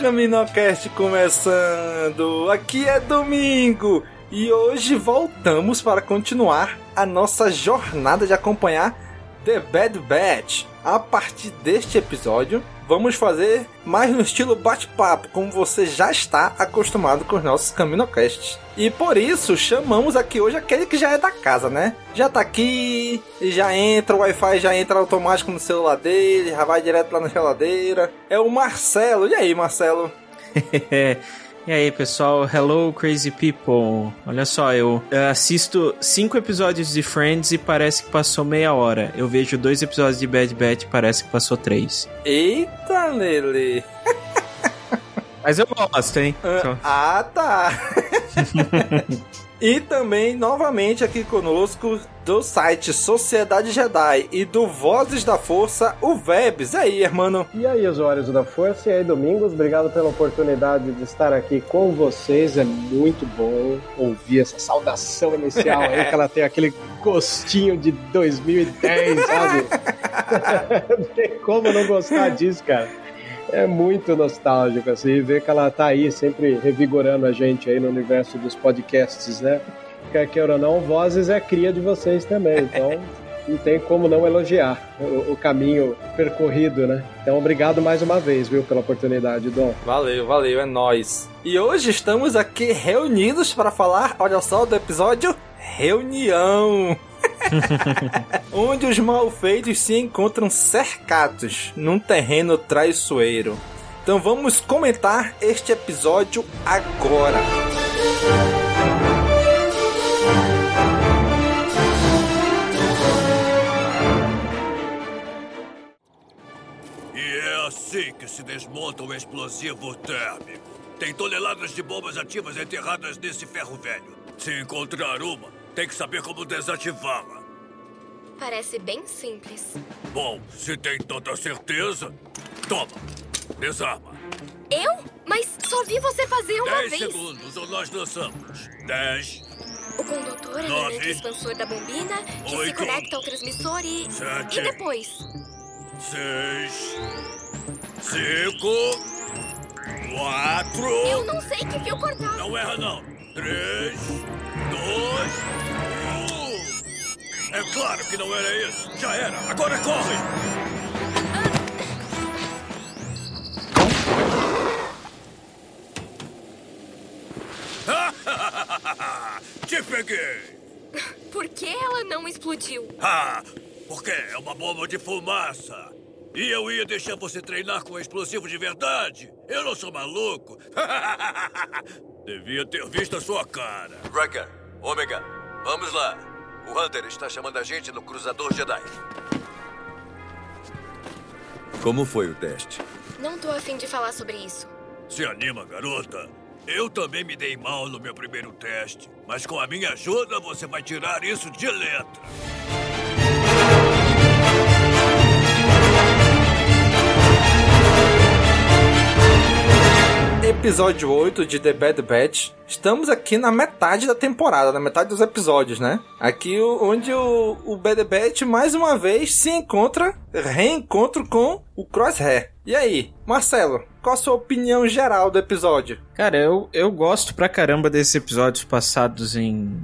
Caminocast começando! Aqui é domingo e hoje voltamos para continuar a nossa jornada de acompanhar The Bad Batch. A partir deste episódio, vamos fazer mais no estilo bate-papo, como você já está acostumado com os nossos Caminocasts. E por isso chamamos aqui hoje aquele que já é da casa, né? Já tá aqui, já entra, o Wi-Fi já entra automático no celular dele, já vai direto lá na geladeira. É o Marcelo. E aí, Marcelo? E aí, pessoal? Hello, crazy people. Olha só, eu assisto cinco episódios de Friends e parece que passou meia hora. Eu vejo dois episódios de Bad Batch e parece que passou três. Eita, Lele! Mas eu gosto, hein? Só- Ah, tá. e também, novamente aqui conosco, do site Sociedade Jedi e do Vozes da Força, o Vebs. E aí, irmão? E aí, usuários da Força, e aí, Domingos, obrigado pela oportunidade de estar aqui com vocês. É muito bom ouvir essa saudação inicial aí, que ela tem aquele gostinho de 2010, sabe? Não tem como não gostar disso, cara. É muito nostálgico, assim, ver que ela tá aí sempre revigorando a gente aí no universo dos podcasts, né? Quer queira ou não, Vozes é cria de vocês também, então não tem como não elogiar o, o caminho percorrido, né? Então, obrigado mais uma vez, viu, pela oportunidade, Dom. Valeu, valeu, é nóis. E hoje estamos aqui reunidos para falar, olha só, do episódio Reunião. Onde os malfeitos se encontram cercados num terreno traiçoeiro. Então vamos comentar este episódio agora. E é assim que se desmonta um explosivo térmico. Tem toneladas de bombas ativas enterradas nesse ferro velho. Se encontrar uma, tem que saber como desativá-la. Parece bem simples. Bom, se tem tanta certeza, toma, desarma. Eu? Mas só vi você fazer uma Dez vez. segundos ou nós dançamos. Dez, O condutor, Nove. elemento expansor da bombina, que se Oito. conecta ao transmissor e. Sete. E depois? seis, cinco, quatro... Eu não sei que fio cortar. Não erra, não. Três, dois, um. É claro que não era isso. Já era. Agora corre! Te peguei! Por que ela não explodiu? Ah, porque é uma bomba de fumaça. E eu ia deixar você treinar com explosivo de verdade. Eu não sou maluco. Devia ter visto a sua cara. Wrecker, Omega, vamos lá. O Hunter está chamando a gente no Cruzador Jedi. Como foi o teste? Não tô afim de falar sobre isso. Se anima, garota. Eu também me dei mal no meu primeiro teste. Mas com a minha ajuda, você vai tirar isso de letra. Episódio 8 de The Bad Batch. Estamos aqui na metade da temporada, na metade dos episódios, né? Aqui onde o, o Bad Batch mais uma vez se encontra, reencontro com o Crosshair. E aí, Marcelo, qual a sua opinião geral do episódio? Cara, eu, eu gosto pra caramba desses episódios passados em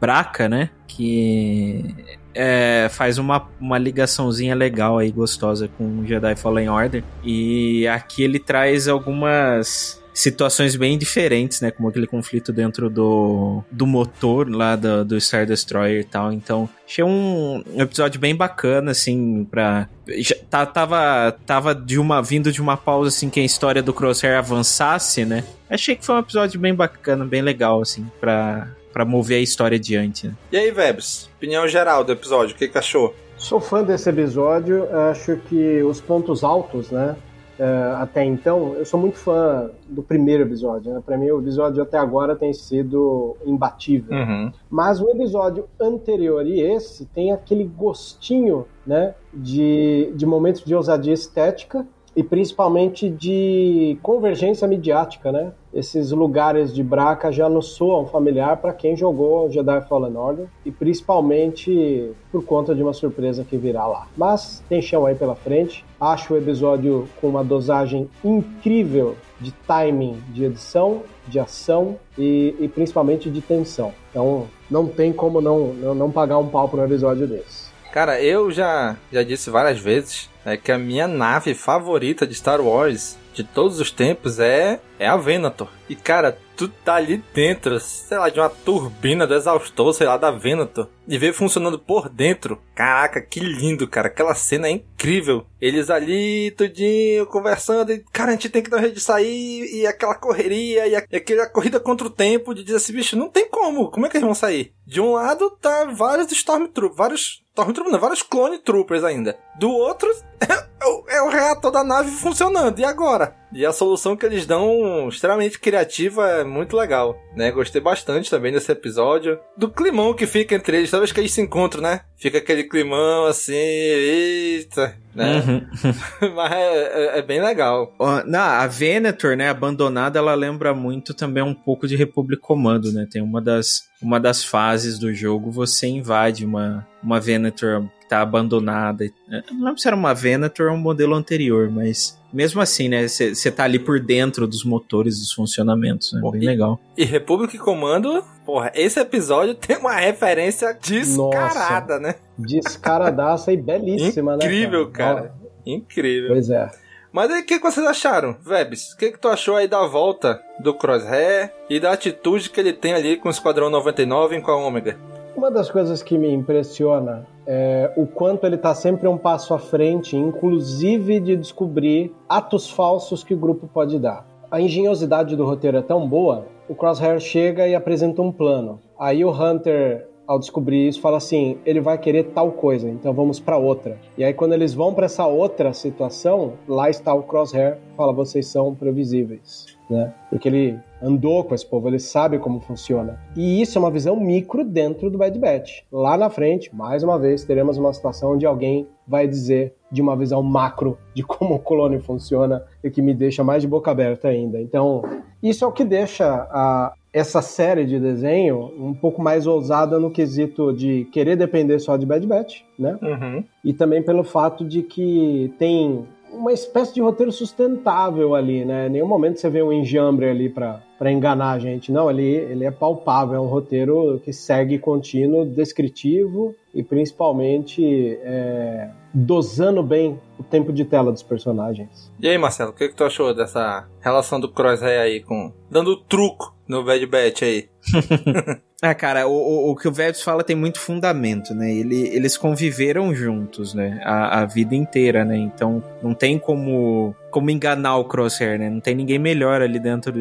Braca, né? Que é, faz uma, uma ligaçãozinha legal aí, gostosa com Jedi Fallen Order. E aqui ele traz algumas situações bem diferentes, né? Como aquele conflito dentro do, do motor lá do, do Star Destroyer e tal. Então, achei um, um episódio bem bacana, assim, pra... já tá- tava, tava de uma, vindo de uma pausa, assim, que a história do Crosshair avançasse, né? Achei que foi um episódio bem bacana, bem legal, assim, pra, pra mover a história adiante, né? E aí, Vebs, opinião geral do episódio, o que, que achou? Sou fã desse episódio, acho que os pontos altos, né? Uh, até então, eu sou muito fã do primeiro episódio. Né? Para mim, o episódio até agora tem sido imbatível. Uhum. Mas o episódio anterior e esse tem aquele gostinho né, de, de momentos de ousadia estética e principalmente de convergência midiática, né? Esses lugares de Braca já nos soam familiar para quem jogou Jedi Fallen Order e principalmente por conta de uma surpresa que virá lá. Mas tem chão aí pela frente. Acho o episódio com uma dosagem incrível de timing de edição, de ação e, e principalmente de tensão. Então não tem como não, não, não pagar um pau para um episódio desse. Cara, eu já, já disse várias vezes é que a minha nave favorita de Star Wars de todos os tempos é, é a Venator. E cara, tu tá ali dentro, sei lá, de uma turbina do exaustor, sei lá, da Venator, e ver funcionando por dentro. Caraca, que lindo, cara. Aquela cena é incrível. Eles ali, tudinho, conversando, e cara, a gente tem que dar um jeito de sair, e aquela correria, e, aquela corrida contra o tempo, de dizer assim, bicho, não tem como, como é que eles vão sair? De um lado tá vários Stormtroopers, vários Stormtroopers, não, vários Clone Troopers ainda. Do outro, é é o reator da nave funcionando. E agora? E a solução que eles dão, extremamente criativa, é muito legal, né? Gostei bastante também desse episódio. Do climão que fica entre eles, toda vez que eles se encontram, né? Fica aquele climão assim, eita, né? Uhum. Mas é, é, é, bem legal. Uh, não, a Venator, né, abandonada, ela lembra muito também um pouco de Republic Commando, né? Tem uma das, uma das fases do jogo, você invade uma, uma Venator tá abandonada. Eu não lembro se era uma Venator ou um modelo anterior, mas mesmo assim, né? Você tá ali por dentro dos motores, dos funcionamentos, né? Bem e, legal. E Republic Commando, porra, esse episódio tem uma referência descarada, Nossa, né? Descaradaça e belíssima, Incrível, né? Cara? cara. Incrível. Pois é. Mas aí, o que, que, vocês acharam, Vebs? O que, que tu achou aí da volta do Crosshair e da atitude que ele tem ali com o Esquadrão 99 e com a Ômega? Uma das coisas que me impressiona é o quanto ele está sempre um passo à frente, inclusive de descobrir atos falsos que o grupo pode dar. A engenhosidade do roteiro é tão boa, o Crosshair chega e apresenta um plano. Aí o Hunter ao descobrir isso, fala assim: ele vai querer tal coisa, então vamos para outra. E aí, quando eles vão para essa outra situação, lá está o Crosshair, fala: vocês são previsíveis, né? Porque ele andou com esse povo, ele sabe como funciona. E isso é uma visão micro dentro do Bad Batch. Lá na frente, mais uma vez, teremos uma situação onde alguém vai dizer de uma visão macro de como o clone funciona e que me deixa mais de boca aberta ainda. Então, isso é o que deixa a, essa série de desenho um pouco mais ousada no quesito de querer depender só de Bad Batch, né? Uhum. E também pelo fato de que tem uma espécie de roteiro sustentável ali, né? Em nenhum momento você vê um enjambre ali para enganar a gente. Não, ele, ele é palpável, é um roteiro que segue contínuo, descritivo e principalmente é, dosando bem o tempo de tela dos personagens. E aí, Marcelo, o que, que tu achou dessa relação do Crosshair aí com. dando truco no Bad Batch aí? É, cara, o, o, o, que o Vebs fala tem muito fundamento, né? Ele, eles conviveram juntos, né? A, a, vida inteira, né? Então não tem como, como enganar o Crosshair, né? Não tem ninguém melhor ali dentro do,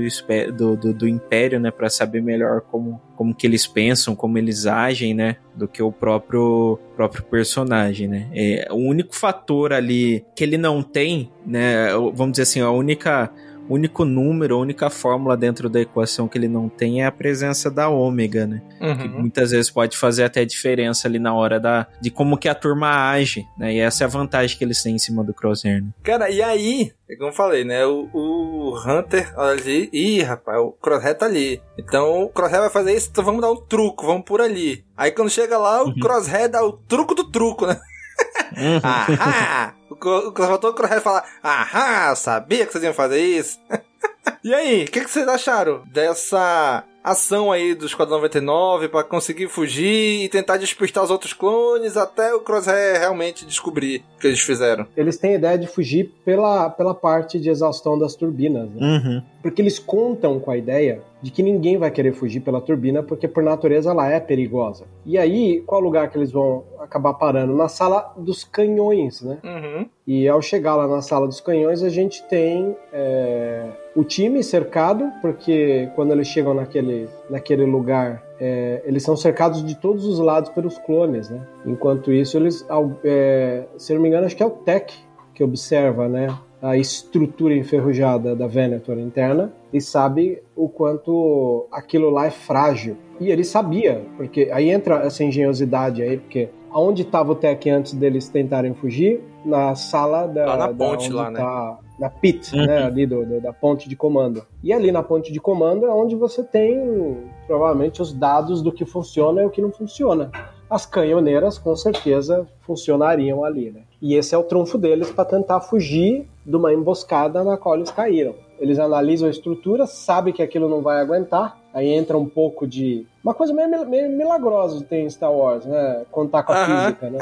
do, do, do Império, né? Pra saber melhor como, como que eles pensam, como eles agem, né? Do que o próprio, próprio personagem, né? É, o único fator ali que ele não tem, né? Vamos dizer assim, a única único número, a única fórmula dentro da equação que ele não tem é a presença da ômega, né? Uhum. Que muitas vezes pode fazer até diferença ali na hora da, de como que a turma age, né? E essa é a vantagem que eles têm em cima do Crosshair, né? Cara, e aí, é como eu falei, né? O, o Hunter, ali, ih, rapaz, o Crosshair tá ali. Então o Crosshair vai fazer isso, então vamos dar um truco, vamos por ali. Aí quando chega lá, o uhum. Crosshair dá o truco do truco, né? Uhum. Ahá! O, Crosshair fala, ahá, sabia que vocês iam fazer isso. e aí, o que, que vocês acharam dessa ação aí do Esquadrão 99 para conseguir fugir e tentar despistar os outros clones até o Crosshair realmente descobrir o que eles fizeram. Eles têm a ideia de fugir pela, pela parte de exaustão das turbinas, né? uhum. Porque eles contam com a ideia de que ninguém vai querer fugir pela turbina porque por natureza ela é perigosa. E aí, qual lugar que eles vão acabar parando? Na sala dos canhões, né? Uhum. E ao chegar lá na sala dos canhões, a gente tem é, o time cercado, porque quando eles chegam naquele, naquele lugar, é, eles são cercados de todos os lados pelos clones, né? Enquanto isso, eles, é, se não me engano, acho que é o Tech que observa, né? A estrutura enferrujada da Venator interna e sabe o quanto aquilo lá é frágil. E ele sabia, porque aí entra essa engenhosidade aí, porque aonde estava o Tech antes deles tentarem fugir? Na sala da. Lá na da ponte, lá, né? tá- Na pit, Uhum. né? Ali do, do- da ponte de comando. E ali na ponte de comando é onde você tem provavelmente os dados do que funciona e o que não funciona. As canhoneiras com certeza funcionariam ali, né? E esse é o trunfo deles para tentar fugir de uma emboscada na qual eles caíram. Eles analisam a estrutura, sabem que aquilo não vai aguentar, aí entra um pouco de. Uma coisa meio, meio milagrosa tem em Star Wars, né? Contar com a Aham. física, né?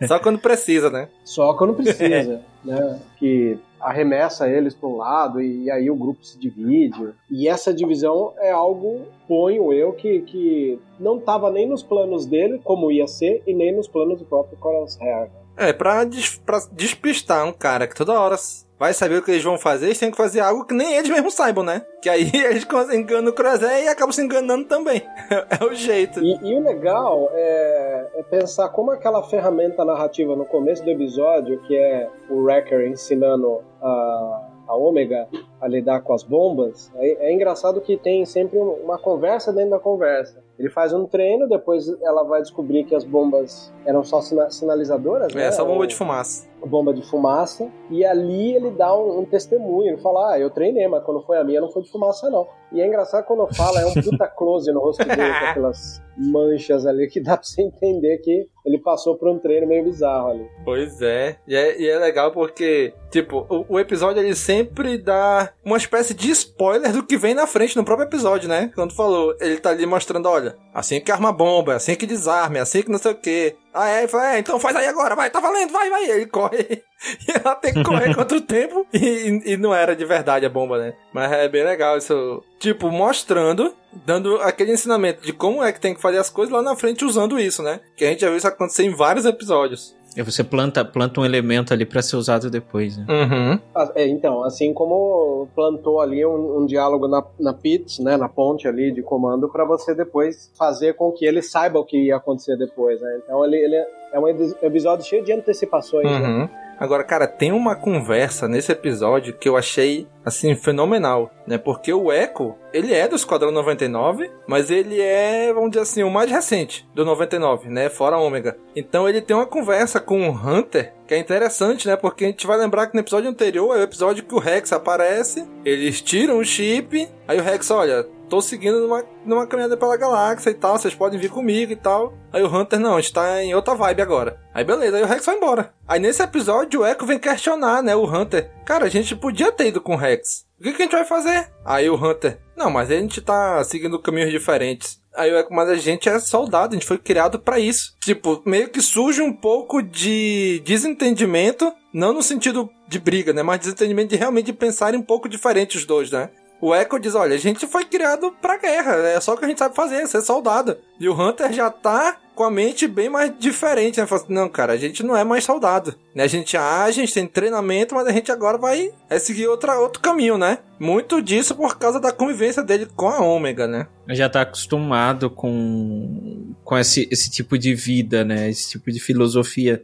Só quando precisa, né? Só quando precisa, né? Que arremessa eles para um lado e aí o grupo se divide. E essa divisão é algo, ponho eu, que, que não estava nem nos planos dele, como ia ser, e nem nos planos do próprio Crosshair. É, pra, des- pra despistar um cara que toda hora vai saber o que eles vão fazer, eles têm que fazer algo que nem eles mesmos saibam, né? Que aí eles enganam o Crosshair e acabam se enganando também. é o jeito. E, e o legal é, é pensar como aquela ferramenta narrativa no começo do episódio, que é o Wrecker ensinando a, a Ômega a lidar com as bombas, é, é engraçado que tem sempre um- uma conversa dentro da conversa. Ele faz um treino, depois ela vai descobrir que as bombas eram só sina- sinalizadoras, né? É, só bomba de fumaça. bomba de fumaça, e ali ele dá um, um testemunho, ele fala, ah, eu treinei, mas quando foi a minha não foi de fumaça não. E é engraçado quando fala, é um puta close no rosto dele, com aquelas manchas ali, que dá pra você entender que ele passou por um treino meio bizarro ali. Pois é. E, é. e é legal porque, tipo, o, o episódio ele sempre dá uma espécie de spoiler do que vem na frente no próprio episódio, né? Quando falou, ele tá ali mostrando, olha, assim que arma bomba, assim que desarme, assim que não sei o quê. Ah, é, ele fala, é, então faz aí agora, vai, tá valendo, vai, vai. Ele corre. E ela tem que correr contra o tempo. E, e não era de verdade a bomba, né? Mas é bem legal isso. Tipo, mostrando, dando aquele ensinamento de como é que tem que fazer as coisas lá na frente usando isso, né? Que a gente já viu isso acontecer em vários episódios. E você planta, planta um elemento ali pra ser usado depois, né? Uhum. Ah, é, então, assim como plantou ali um, um diálogo na, na pit, né, na ponte ali de comando, para você depois fazer com que ele saiba o que ia acontecer depois, né? Então ele, ele é um episódio cheio de antecipações, né? Agora, cara, tem uma conversa nesse episódio que eu achei, assim, fenomenal, né? Porque o Echo, ele é do Esquadrão 99, mas ele é, vamos dizer assim, o mais recente do 99, né? Fora Ômega. Então ele tem uma conversa com o Hunter, que é interessante, né? Porque a gente vai lembrar que no episódio anterior é o episódio que o Rex aparece, eles tiram o chip, aí o Rex, olha, tô seguindo numa, numa caminhada pela galáxia e tal, vocês podem vir comigo e tal. Aí o Hunter, não, a gente tá em outra vibe agora. Aí beleza, aí o Rex vai embora. Aí nesse episódio o Echo vem questionar, né, o Hunter. Cara, a gente podia ter ido com o Rex. O que, que a gente vai fazer? Aí o Hunter, não, mas a gente tá seguindo caminhos diferentes. Aí o Echo, mas a gente é soldado, a gente foi criado pra isso. Tipo, meio que surge um pouco de desentendimento, não no sentido de briga, né, mas desentendimento de realmente pensarem um pouco diferente os dois, né? O Echo diz: olha, a gente foi criado pra guerra, é só o que a gente sabe fazer, ser soldado. E o Hunter já tá com a mente bem mais diferente, né? Fala assim, não, cara, a gente não é mais soldado. Né? A gente age, a gente tem treinamento, mas a gente agora vai é seguir outra, outro caminho, né? Muito disso por causa da convivência dele com a Ômega, né? Já tá acostumado com, com esse, esse tipo de vida, né? Esse tipo de filosofia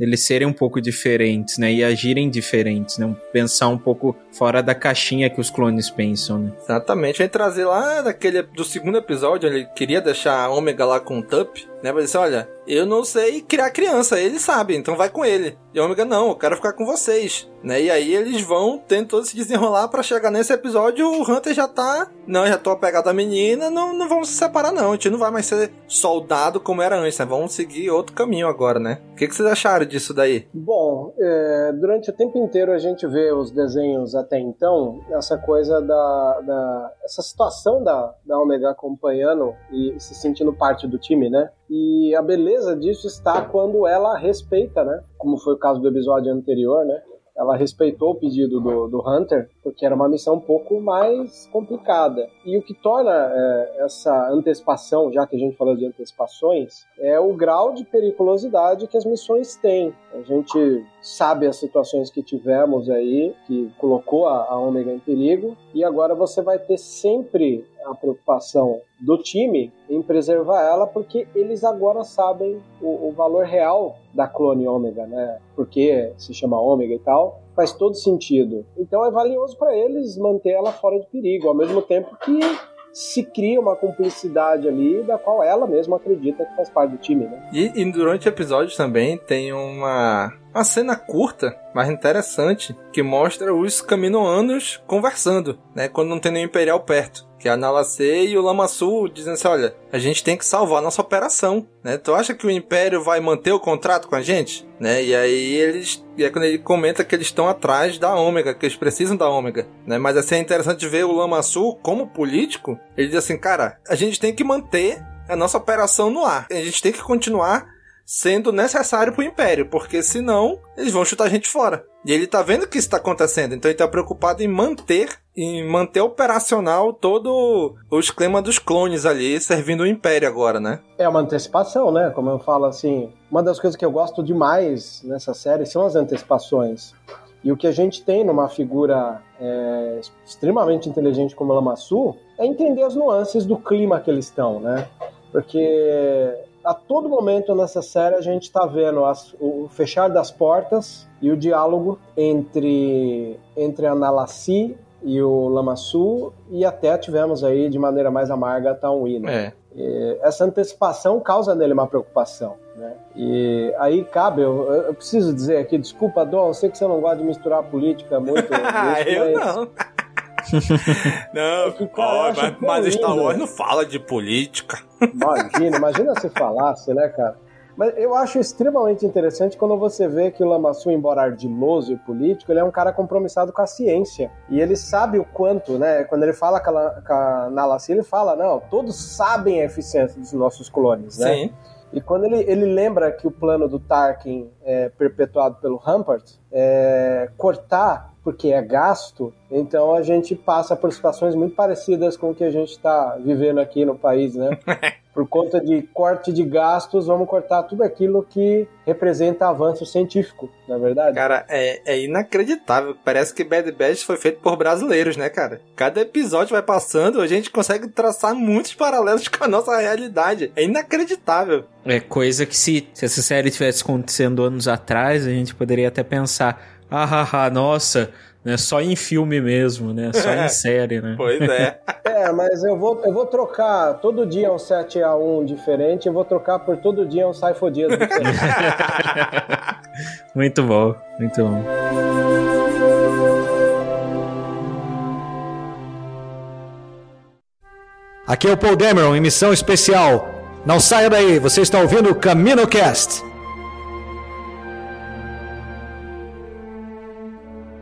deles serem um pouco diferentes, né? E agirem diferentes, né? Pensar um pouco fora da caixinha que os clones pensam, né? Exatamente. Vai trazer lá daquele do segundo episódio, ele queria deixar a Ômega lá com o Tup, né? Mas disse, olha, eu não sei criar criança, ele sabe, então vai com ele. E Ômega, não, eu quero ficar com vocês. Né? E aí eles vão tentando se desenrolar pra chegar nesse episódio, o Hunter já tá. Não, já tô apegado à menina, não, não vamos se separar, não. A gente não vai mais ser soldado como era antes, né? Vamos seguir outro caminho agora, né? O que, que vocês acharam disso daí? Bom, é, durante o tempo inteiro a gente vê os desenhos até então, essa coisa da. da essa situação da, da Omega acompanhando e se sentindo parte do time, né? E a beleza disso está quando ela respeita, né? Como foi o caso do episódio anterior, né? Ela respeitou o pedido do, do Hunter, porque era uma missão um pouco mais complicada. E o que torna é, essa antecipação, já que a gente falou de antecipações, é o grau de periculosidade que as missões têm. A gente sabe as situações que tivemos aí, que colocou a, a Ômega em perigo, e agora você vai ter sempre a preocupação do time em preservar ela, porque eles agora sabem o, o valor real da clone ômega, né? Porque se chama ômega e tal. faz todo sentido. Então é valioso para eles manter ela fora de perigo, ao mesmo tempo que se cria uma cumplicidade ali da qual ela mesma acredita que faz parte do time, né? E, e durante o episódio também tem uma, uma cena curta, mas interessante, que mostra os caminoanos conversando, né? Quando não tem nenhum Imperial perto. Que é a Nalacê e o Lamassu dizem assim, olha, a gente tem que salvar a nossa operação, né? Tu acha que o Império vai manter o contrato com a gente? Né? E aí eles... E é quando ele comenta que eles estão atrás da Ômega, que eles precisam da Ômega, né? Mas assim, é interessante ver o Lamassu como político, ele diz assim, cara, a gente tem que manter a nossa operação no ar. A gente tem que continuar sendo necessário pro Império, porque senão eles vão chutar a gente fora. E ele tá vendo que isso tá acontecendo, então ele tá preocupado em manter em manter operacional todo o esquema dos clones ali, servindo o Império agora, né? É uma antecipação, né? Como eu falo assim, uma das coisas que eu gosto demais nessa série são as antecipações. E o que a gente tem numa figura é, extremamente inteligente como Lamassu é entender as nuances do clima que eles estão, né? Porque a todo momento nessa série a gente está vendo as, o fechar das portas e o diálogo entre, entre a Nalassi e o Lamassu e até tivemos aí de maneira mais amarga a Taunwi, né? É. Essa antecipação causa nele uma preocupação, né? E aí cabe, eu, eu preciso dizer aqui, desculpa, Dom, eu sei que você não gosta de misturar política muito. eu não. Não, É cara, ó, mas, mas Star lindo. Wars não fala de política. Imagina, imagina se falasse, né, cara? Mas eu acho extremamente interessante quando você vê que o Lamassu, embora ardiloso e político, ele é um cara compromissado com a ciência. E ele sabe o quanto, né? Quando ele fala com a, com a Nalassi, ele fala, não, todos sabem a eficiência dos nossos clones, né? Sim. E quando ele, ele lembra que o plano do Tarkin é perpetuado pelo Rampart é cortar porque é gasto, então a gente passa por situações muito parecidas com o que a gente está vivendo aqui no país, né? Por conta de corte de gastos, vamos cortar tudo aquilo que representa avanço científico, na é verdade? Cara, é, é inacreditável. Parece que Bad Batch foi feito por brasileiros, né, cara? Cada episódio vai passando, a gente consegue traçar muitos paralelos com a nossa realidade. É inacreditável. É coisa que se, se essa série tivesse acontecendo anos atrás, a gente poderia até pensar, ah, ah, ah nossa, né, só em filme mesmo, né? Só em série, né? Pois é. É, mas eu vou, eu vou trocar todo dia um 7x1 diferente, eu vou trocar por todo dia um Saifodias diferente. muito bom, muito bom. Aqui é o Paul Dameron em missão especial. Não saia daí, você está ouvindo o CaminoCast.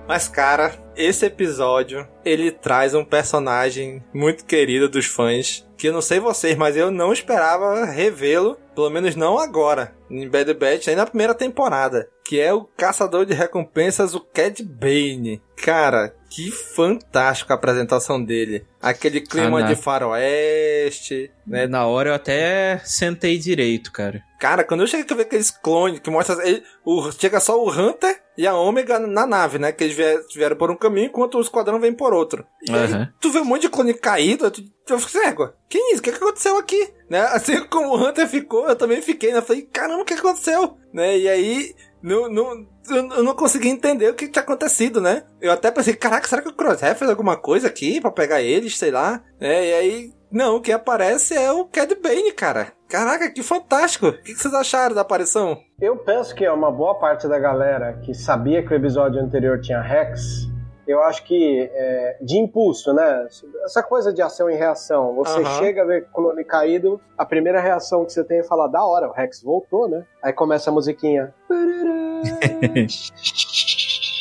Mas, cara, esse episódio, ele traz um personagem muito querido dos fãs, que eu não sei vocês, mas eu não esperava revê-lo, pelo menos não agora, em Bad Batch, nem na primeira temporada, que é o caçador de recompensas, o Cad Bane. Cara, que fantástico a apresentação dele. Aquele clima Ah, de faroeste, né? Na hora eu até sentei direito, cara. Cara, quando eu cheguei a ver aqueles clones que mostra ele, o, chega só o Hunter e a Ômega na nave, né? Que eles vier- vieram por um caminho enquanto o esquadrão vem por outro. E aí, Aham. tu vê um monte de clone caído, tu, tu fica assim, égua, que isso? O que, que aconteceu aqui? Né? Assim como o Hunter ficou, eu também fiquei, né? Eu Falei, caramba, o que aconteceu? Né? E aí, não, não, eu eu não consegui entender o que tinha acontecido, né? Eu até pensei, caraca, será que o Crosshair fez alguma coisa aqui pra pegar eles, sei lá? né? E aí, não, o que aparece é o Cad Bane, cara. Caraca, que fantástico. O que que vocês acharam da aparição? Eu penso que é uma boa parte da galera que sabia que o episódio anterior tinha Rex. Eu acho que é, de impulso, né? Essa coisa de ação e reação. Você Aham. chega a ver clone caído, a primeira reação que você tem é falar, da hora, o Rex voltou, né? Aí começa a musiquinha.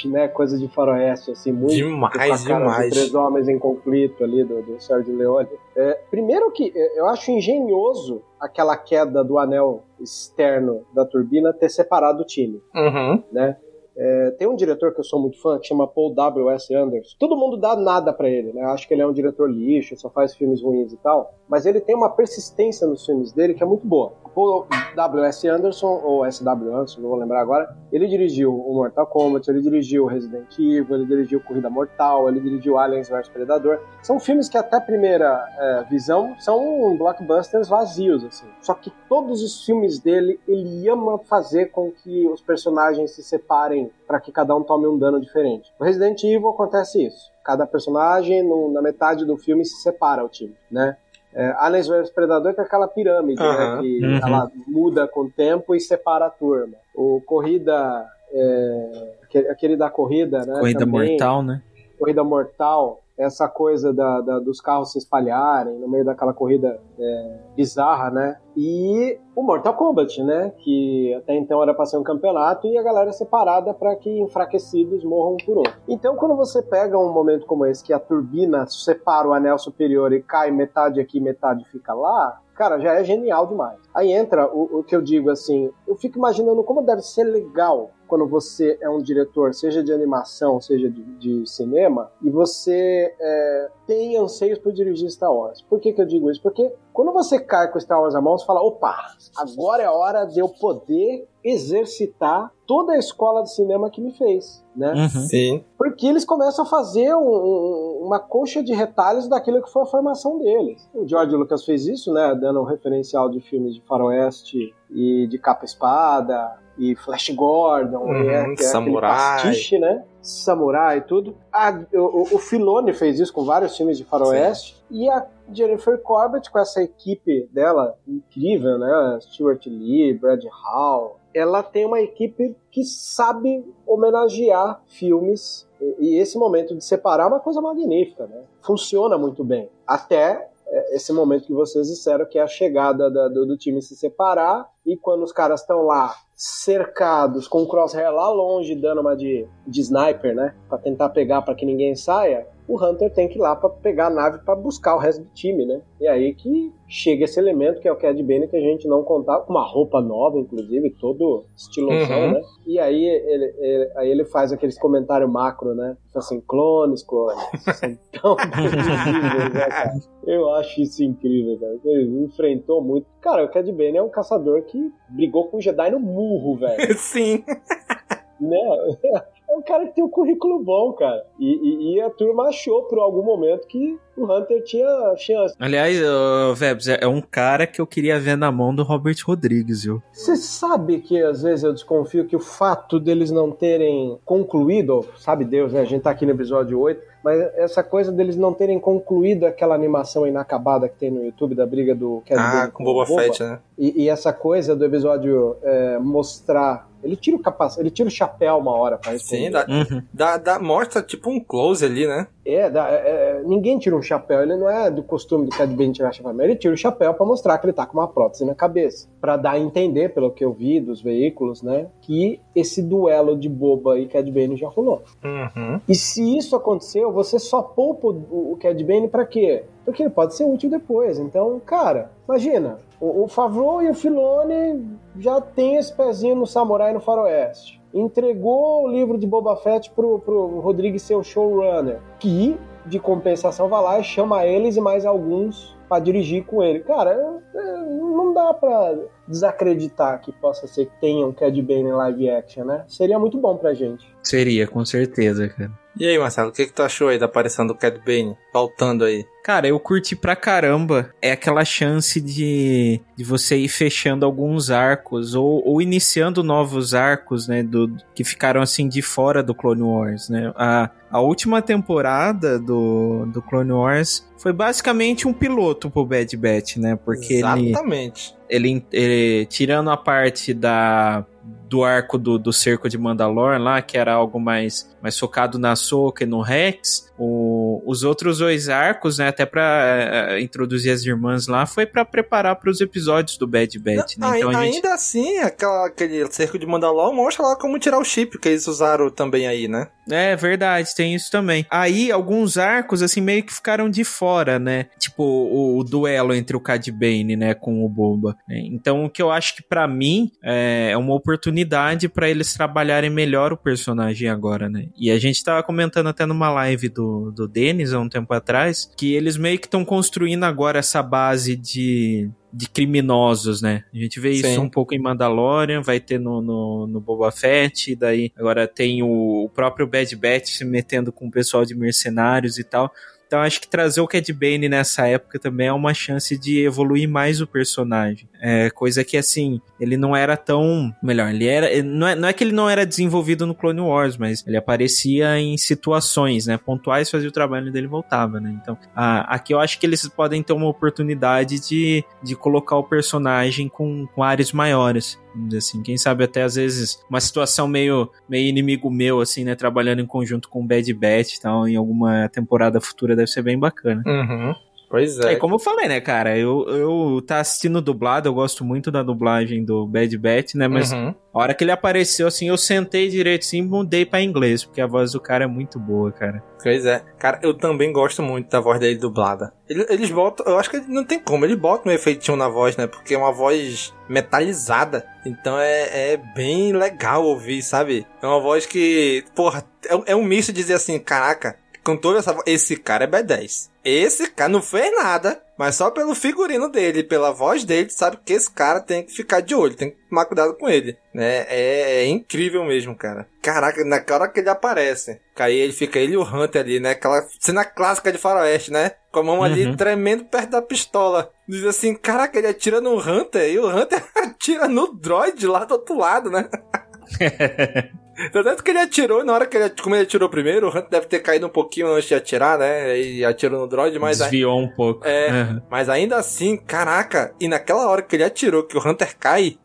né? Coisa de faroeste, assim, muito. Demais, demais. De três homens em conflito ali do, do Sérgio Leone. É, primeiro que é, eu acho engenhoso aquela queda do anel externo da turbina ter separado o time, Uhum. né? É, tem um diretor que eu sou muito fã que chama Paul W.S. Anderson. Todo mundo dá nada pra ele, né? Acho que ele é um diretor lixo, só faz filmes ruins e tal. Mas ele tem uma persistência nos filmes dele que é muito boa. Paul W.S. Anderson, ou S.W. Anderson, não vou lembrar agora, ele dirigiu o Mortal Kombat, ele dirigiu Resident Evil, ele dirigiu Corrida Mortal, ele dirigiu Aliens vs Predador. São filmes que até primeira é, visão são blockbusters vazios, assim. Só que todos os filmes dele, ele ama fazer com que os personagens se separem para que cada um tome um dano diferente. No Resident Evil acontece isso. Cada personagem, no, na metade do filme, se separa o time, né? É, Aliens vs Predador tem aquela pirâmide, né? Aham. Que Uhum. ela muda com o tempo e separa a turma. O Corrida... é, aquele, aquele da corrida, né? Corrida também, mortal, né? corrida mortal, essa coisa da, da- dos carros se espalharem no meio daquela corrida é, bizarra, né? E o Mortal Kombat, né? Que até então era para ser um campeonato e a galera separada para que enfraquecidos morram um por um. Então, quando você pega um momento como esse, que a turbina separa o anel superior e cai metade aqui, metade fica lá, cara, já é genial demais. Aí entra o, o que eu digo assim, eu fico imaginando como deve ser legal quando você é um diretor, seja de animação, seja de, de cinema, e você é, tem anseios por dirigir Star Wars. Por que, que eu digo isso? Porque quando você cai com Star Wars na mão, você fala, opa, agora é a hora de eu poder exercitar toda a escola de cinema que me fez, né? Uhum. Sim. Porque eles começam a fazer um- um- uma coxa de retalhos daquilo que foi a formação deles. O George Lucas fez isso, né? Dando um referencial de filmes de faroeste e de capa-espada e Flash Gordon, Uhum, e é, que é Samurai. pastiche, né? Samurai e tudo. A- o, o- o Filoni fez isso com vários filmes de faroeste. E a Jennifer Corbett, com essa equipe dela incrível, né? Stuart Lee, Brad Hall. Ela tem uma equipe que sabe homenagear filmes. E, esse momento de separar é uma coisa magnífica, né? Funciona muito bem. Até é, esse momento que vocês disseram, que é a chegada da- do, do time se separar, e quando os caras estão lá cercados, com o crosshair lá longe, dando uma de, de sniper, né? Pra tentar pegar para que ninguém saia, o Hunter tem que ir lá para pegar a nave para buscar o resto do time, né? E aí que chega esse elemento que é o Cad Bane que a gente não contava, uma roupa nova, inclusive, todo estilosão, Uhum. né? E aí ele, ele- aí ele faz aqueles comentários macro, né? Fala assim, clones, clones. São tão previsíveis, né, cara? Eu acho isso incrível, cara. Ele enfrentou muito. Cara, o Cad Bane é um caçador que brigou com o Jedi no murro, velho. Sim. né? É um cara que tem um currículo bom, cara. E, e- e a turma achou por algum momento que o Hunter tinha chance. Aliás, ô, Vebs, é é um cara que eu queria ver na mão do Robert Rodrigues, viu? Você sabe que às vezes eu desconfio que o fato deles não terem concluído, sabe Deus, né? A gente tá aqui no episódio 8, mas essa coisa deles não terem concluído aquela animação inacabada que tem no YouTube da briga do Cad Ah, com Boba Fett, né? E, e essa coisa do episódio é, mostrar. Ele tira o capacete, ele tira o chapéu uma hora pra responder. Sim, dá, Uhum. dá, dá- mostra tipo um close ali, né? É, dá- é, é, ninguém tira um chapéu, ele não é do costume do Cad Bane tirar chapéu, mas ele tira o chapéu pra mostrar que ele tá com uma prótese na cabeça. Pra dar a entender, pelo que eu vi dos veículos, né, que esse duelo de Boba e Cad Bane já rolou. Uhum. E se isso aconteceu, você só poupa o, o Cad Bane pra quê? Porque ele pode ser útil depois. Então, cara, imagina, o, o Favreau e o Filoni já tem esse pezinho no Samurai no Faroeste. Entregou o livro de Boba Fett pro, pro Rodrigues ser o showrunner. Que, de compensação, vai lá e chama eles e mais alguns pra dirigir com ele. Cara, é- é, não dá pra desacreditar que possa ser que tenha um Cad Bane em live action, né? Seria muito bom pra gente. Seria, com certeza, cara. E aí, Marcelo, o que, que tu achou aí da aparição do Cad Bane faltando aí? Cara, eu curti pra caramba. É aquela chance de, de você ir fechando alguns arcos ou, ou iniciando novos arcos, né? Do, que ficaram assim de fora do Clone Wars, né? A, a última temporada do, do Clone Wars foi basicamente um piloto pro Bad Batch, né? Porque ele, Exatamente. ele, ele- tirando a parte da do arco do, do cerco de Mandalore lá, que era algo mais, mais focado na Soca e no Rex, o- os outros dois arcos, né, até pra eh, introduzir as irmãs lá, foi pra preparar para os episódios do Bad Batch, né? Então a gente Ainda assim, aquela, aquele cerco de Mandalor mostra lá como tirar o chip que eles usaram também aí, né? É verdade, tem isso também. Aí, alguns arcos, assim, meio que ficaram de fora, né? Tipo, o, o duelo entre o Cad Bane, né, com o Boba. Então, o que eu acho que pra mim é é uma oportunidade pra eles trabalharem melhor o personagem agora, né? E a gente tava comentando até numa live do, do Denis há um tempo atrás, que eles meio que estão construindo agora essa base de de criminosos, né? A gente vê isso Sim. um pouco em Mandalorian, vai ter no, no, no Boba Fett, daí agora tem o, o próprio Bad Batch se metendo com o pessoal de mercenários e tal. Então acho que trazer o Cad Bane nessa época também é uma chance de evoluir mais o personagem. É coisa que assim, ele não era tão. Melhor, ele era. Não é, não é que ele não era desenvolvido no Clone Wars, mas ele aparecia em situações, né? Pontuais, fazia o trabalho dele voltava, né? Então, a- aqui eu acho que eles podem ter uma oportunidade de, de colocar o personagem com, com áreas maiores. Assim, quem sabe até às vezes uma situação meio, meio inimigo meu, assim, né? Trabalhando em conjunto com o Bad Batch e tal, em alguma temporada futura deve ser bem bacana. Uhum. Pois É, é. como eu falei, né, cara? Eu, eu tá assistindo dublado, eu gosto muito da dublagem do Bad Batch, né? Mas Uhum. a hora que ele apareceu, assim, eu sentei direito assim e mudei pra inglês, porque a voz do cara é muito boa, cara. Pois é. Cara, eu também gosto muito da voz dele dublada. Ele- Eles botam, eu acho que não tem como, eles botam um efeitinho na voz, né? Porque é uma voz metalizada. Então é, é bem legal ouvir, sabe? É uma voz que, porra, é, é um misto dizer assim, caraca, toda essa voz, esse cara é B10. Esse cara não fez nada, mas só pelo figurino dele, pela voz dele, sabe que esse cara tem que ficar de olho, tem que tomar cuidado com ele, né? É, é incrível mesmo, cara. Caraca, naquela hora que ele aparece, aí ele fica ele e o Hunter ali, né? Aquela cena clássica de faroeste, né? Com a mão ali Uhum. tremendo perto da pistola. Diz assim, caraca, ele atira no Hunter e o Hunter atira no droid lá do outro lado, né? Tanto que ele atirou, na hora que ele, como ele atirou primeiro, o Hunter deve ter caído um pouquinho antes de atirar, né? E atirou no droid, mas... Desviou um pouco. É, Uhum. mas ainda assim, caraca, e naquela hora que ele atirou, que o Hunter cai,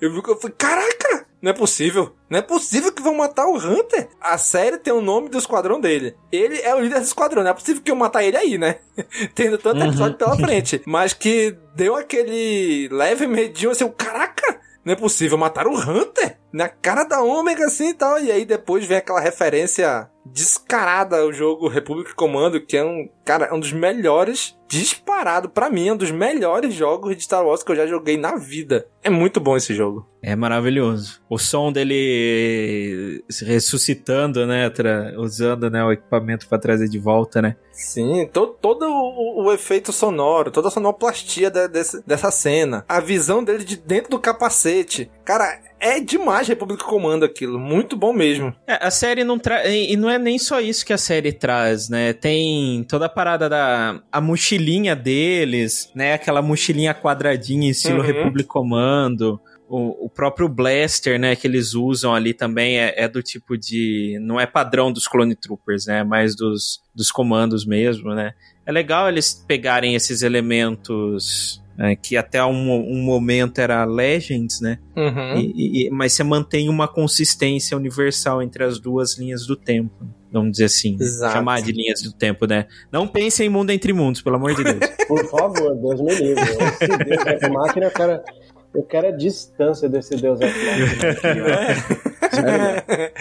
eu vi que eu falei, caraca, não é possível, não é possível que vão matar o Hunter. A série tem o nome do esquadrão dele. Ele é o líder do esquadrão, não é possível que eu matar ele aí, né? Tendo tanto Uhum. episódio pela frente. Mas que deu aquele leve medinho assim, eu, caraca, não é possível matar o Hunter na cara da Ômega assim e tal. E aí depois vem aquela referência descarada ao jogo Republic Commando, que é um, cara, um dos melhores, disparado pra mim, é um dos melhores jogos de Star Wars que eu já joguei na vida. É muito bom esse jogo. É maravilhoso. O som dele se ressuscitando, né? usando né, o equipamento pra trazer de volta, né? Sim, to, todo o, o efeito sonoro, toda a sonoplastia de- dessa cena, a visão dele de dentro do capacete. Cara, é demais Republic Commando aquilo, muito bom mesmo. É, a série não traz. E não é nem só isso que a série traz, né? Tem toda a parada da. A mochilinha deles, né? Aquela mochilinha quadradinha, estilo Uhum. Republic Commando. O, o próprio Blaster, né? Que eles usam ali também é, é do tipo de. Não é padrão dos Clone Troopers, né? Mais dos, dos comandos mesmo, né? É legal eles pegarem esses elementos. É, que até um, um momento era Legends, né? Uhum. E- e- mas você mantém uma consistência universal entre as duas linhas do tempo. Vamos dizer assim. Exato. Chamar de linhas do tempo, né? Não pense em mundo entre mundos, pelo amor de Deus. Por favor, Deus me livre. Esse Deus Ex Machina, eu quero, eu quero a distância desse Deus Ex Machina. Sério.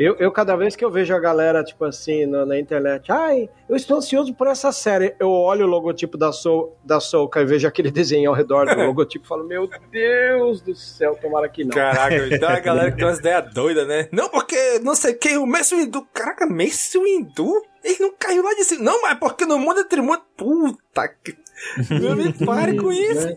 Eu, eu, cada vez que eu vejo a galera, tipo assim, na, na internet, ai, eu estou ansioso por essa série. Eu olho o logotipo da, Soul, da Soulca e vejo aquele desenho ao redor do logotipo e falo, meu Deus do céu, tomara que não. Caraca, então a galera que tem umas ideias doidas, né? Não, porque não sei quem, o Messi Windu. Caraca, Messi Windu? Ele não caiu lá de cima. Não, mas porque no mundo entre mundo. Puta que. Meu, me pare com isso. Né?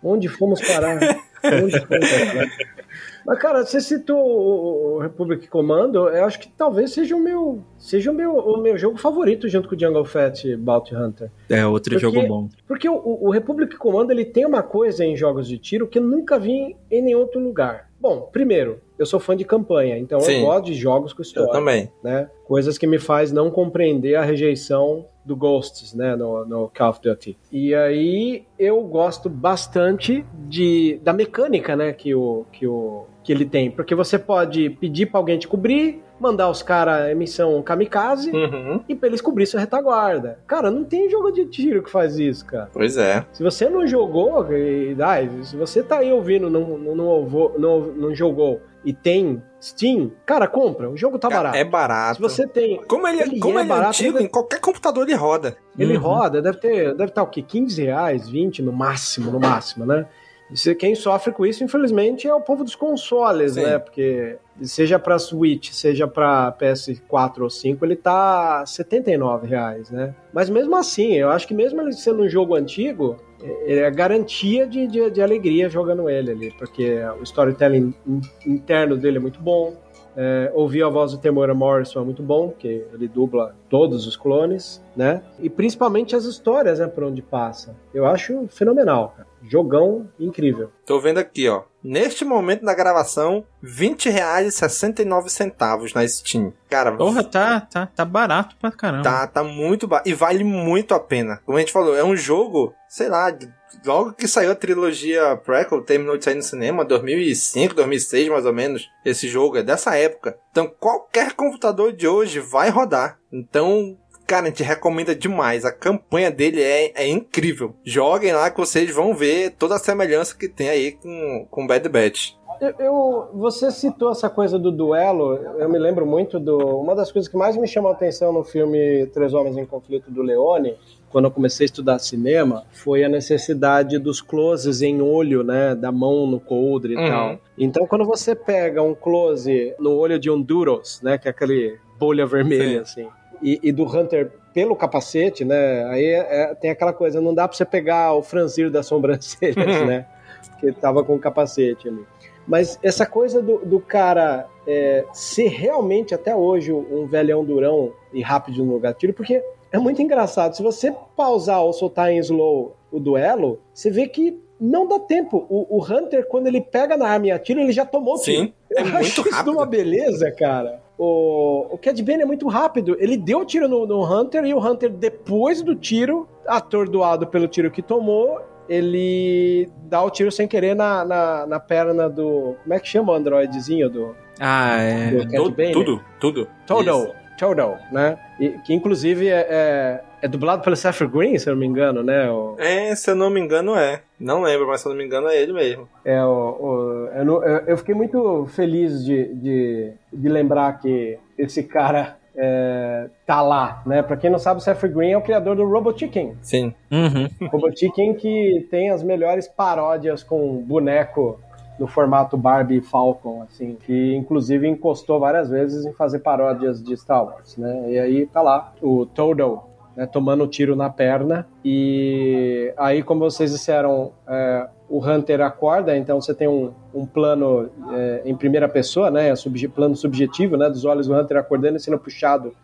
Onde fomos parar? Onde fomos parar? Mas, cara, você citou o Republic Commando, eu acho que talvez seja o meu, seja o meu, o meu jogo favorito junto com o Jungle Fett Bounty Hunter. É outro Porque- jogo bom. Porque o, o Republic Commando ele tem uma coisa em jogos de tiro que eu nunca vi em nenhum outro lugar. Bom, primeiro, eu sou fã de campanha, então Sim. eu gosto de jogos com Eu história também. né? Coisas que me faz não compreender a rejeição do Ghosts, né, no, no Call of Duty. E aí eu gosto bastante de da mecânica, né, que o que o que ele tem, porque você pode pedir pra alguém te cobrir, mandar os caras em missão kamikaze Uhum. e pra eles cobrir sua retaguarda. Cara, não tem jogo de tiro que faz isso, cara. Pois é. Se você não jogou, e, ai, se você tá aí ouvindo, não, não, não, não, não jogou e tem Steam, cara, compra. O jogo tá barato. É barato. Se você tem. Como ele, Ele como é ele é barato, antigo, ele- em qualquer computador ele roda. Ele Uhum. roda, deve ter, deve estar o quê? 15 reais, 20 no máximo, no máximo, né? E quem sofre com isso, infelizmente, é o povo dos consoles, Sim. né? Porque seja pra Switch, seja pra PS4 ou 5, ele tá 79 reais, né? Mas mesmo assim, eu acho que mesmo ele sendo um jogo antigo, é, é a garantia de, de, de, alegria jogando ele ali, porque o storytelling interno dele é muito bom. É, ouvir a voz do Temora Morrison é muito bom, porque ele dubla todos os clones, né? E principalmente as histórias, né, por onde passa. Eu acho fenomenal, cara. Jogão incrível. Tô vendo aqui, ó. Neste momento da gravação, R$20,69 na Steam. Cara, Porra, tá, tá, tá barato pra caramba. Tá, tá muito barato. E vale muito a pena. Como a gente falou, é um jogo, sei lá, logo que saiu a trilogia Prequel, terminou de sair no cinema, 2005, 2006 mais ou menos. Esse jogo é dessa época. Então qualquer computador de hoje vai rodar. Então Cara, a gente recomenda demais. A campanha dele é, é incrível. Joguem lá que vocês vão ver toda a semelhança que tem aí com, com Bad Batch. Eu, eu, você citou essa coisa do duelo. Eu me lembro muito do. Uma das coisas que mais me chamou a atenção no filme Três Homens em Conflito do Leone, quando eu comecei a estudar cinema, foi a necessidade dos closes em olho, né, da mão no coldre e uhum. tal. Então, quando você pega um close no olho de um Duros, né, que é aquele bolha vermelha, Sim. assim, e, e, do Hunter pelo capacete, né? Aí é, é, tem aquela coisa, não dá pra você pegar o franzir das sobrancelhas, né? Que tava com o capacete ali. Mas essa coisa do, do cara é, ser realmente até hoje um velhão durão e rápido no gatilho, porque é muito engraçado. Se você pausar ou soltar em slow o duelo, você vê que não dá tempo. O, o Hunter, quando ele pega na arma e atira, ele já tomou Sim, tiro. é muito rápido. Isso uma beleza, cara. O, o Cad Bane é muito rápido. Ele deu tiro no, no Hunter e o Hunter, depois do tiro, atordoado pelo tiro que tomou, ele dá o tiro sem querer na, na, na perna do. Como é que chama o androidezinho do. Ah, é. Do Cad Bane? Tudo, tudo. Todo. Todo, né? E, que inclusive é, é, é, dublado pelo Seth Green, se eu não me engano, né? O... É, se eu não me engano é. Não lembro, mas se eu não me engano é ele mesmo. É, o, o eu, eu, fiquei muito feliz de, de, de lembrar que esse cara é, tá lá, né? Pra quem não sabe, o Seth Green é o criador do Robot Chicken. Sim. Uhum. Robot Chicken que tem as melhores paródias com boneco no formato Barbie Falcon, assim, que inclusive encostou várias vezes em fazer paródias de Star Wars, né? E aí tá lá o Todo, né, tomando tiro na perna e aí, como vocês disseram, é, o Hunter acorda, então você tem um, um plano é, em primeira pessoa, né, sub, plano subjetivo, né, dos olhos do Hunter acordando e sendo puxado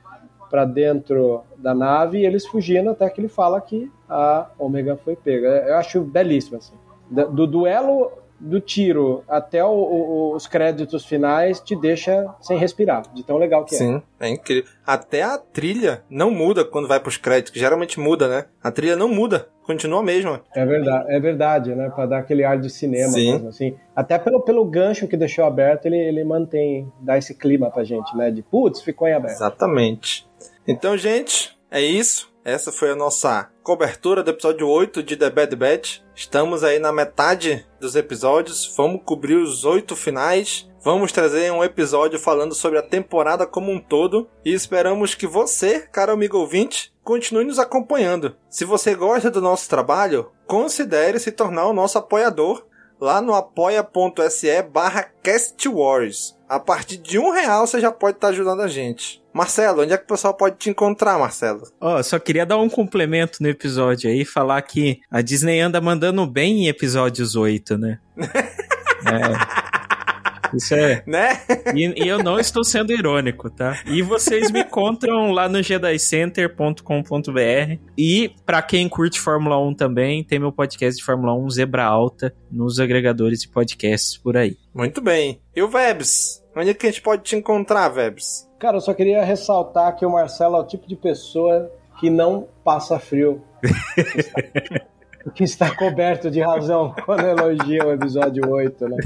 para dentro da nave e eles fugindo até que ele fala que a Ômega foi pega. Eu acho belíssimo assim. Do duelo do tiro até o, o, os créditos finais te deixa sem respirar, de tão legal que Sim, é. Sim, é incrível. Até a trilha não muda quando vai pros créditos, que geralmente muda, né? A trilha não muda, continua a mesma. É verdade, é verdade, né? Pra dar aquele ar de cinema Sim. mesmo, assim. Até pelo, pelo gancho que deixou aberto, ele, ele mantém, dá esse clima pra gente, né? De putz, ficou em aberto. Exatamente. Então, gente, é isso. Essa foi a nossa cobertura do episódio 8 de The Bad Batch. Estamos aí na metade dos episódios. Vamos cobrir os oito finais. Vamos trazer um episódio falando sobre a temporada como um todo. E esperamos que você, caro amigo ouvinte, continue nos acompanhando. Se você gosta do nosso trabalho, considere se tornar o nosso apoiador lá no apoia.se barra castwars. A partir de um real você já pode estar ajudando a gente. Marcelo, onde é que o pessoal pode te encontrar, Marcelo? Ó, oh, só queria dar um complemento no episódio aí, falar que a Disney anda mandando bem em episódios 8, né? é. Isso é. Né? E, e, eu não estou sendo irônico, tá? E vocês me encontram lá no jedicenter.com.br. E para quem curte Fórmula 1 também, tem meu podcast de Fórmula 1 Zebra Alta nos agregadores de podcasts por aí. Muito bem. E o Vebs? Onde é que a gente pode te encontrar, Vebs? Cara, eu só queria ressaltar que o Marcelo é o tipo de pessoa que não passa frio. que está coberto de razão quando elogia o episódio 8, né?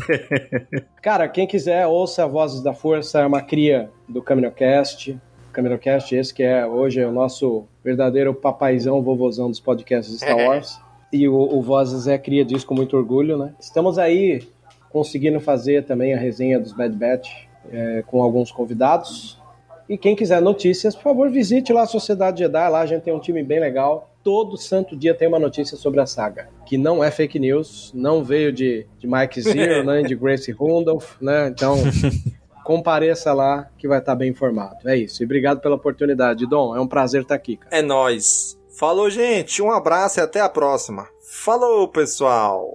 Cara, quem quiser, ouça Vozes da Força, é uma cria do CaminoCast. CaminoCast, esse que é hoje é o nosso verdadeiro papaizão, vovozão dos podcasts Star Wars. E o, o Vozes é cria disso com muito orgulho, né? Estamos aí conseguindo fazer também a resenha dos Bad Batch é, com alguns convidados. E quem quiser notícias, por favor, visite lá a Sociedade Jedi, lá a gente tem um time bem legal todo santo dia tem uma notícia sobre a saga, que não é fake news, não veio de, de Mike Zero, nem de Grace Rudolph, né? Então, compareça lá que vai estar bem informado. É isso. E obrigado pela oportunidade, Dom. É um prazer estar aqui. Cara. É nós. Falou, gente. Um abraço e até a próxima. Falou, pessoal.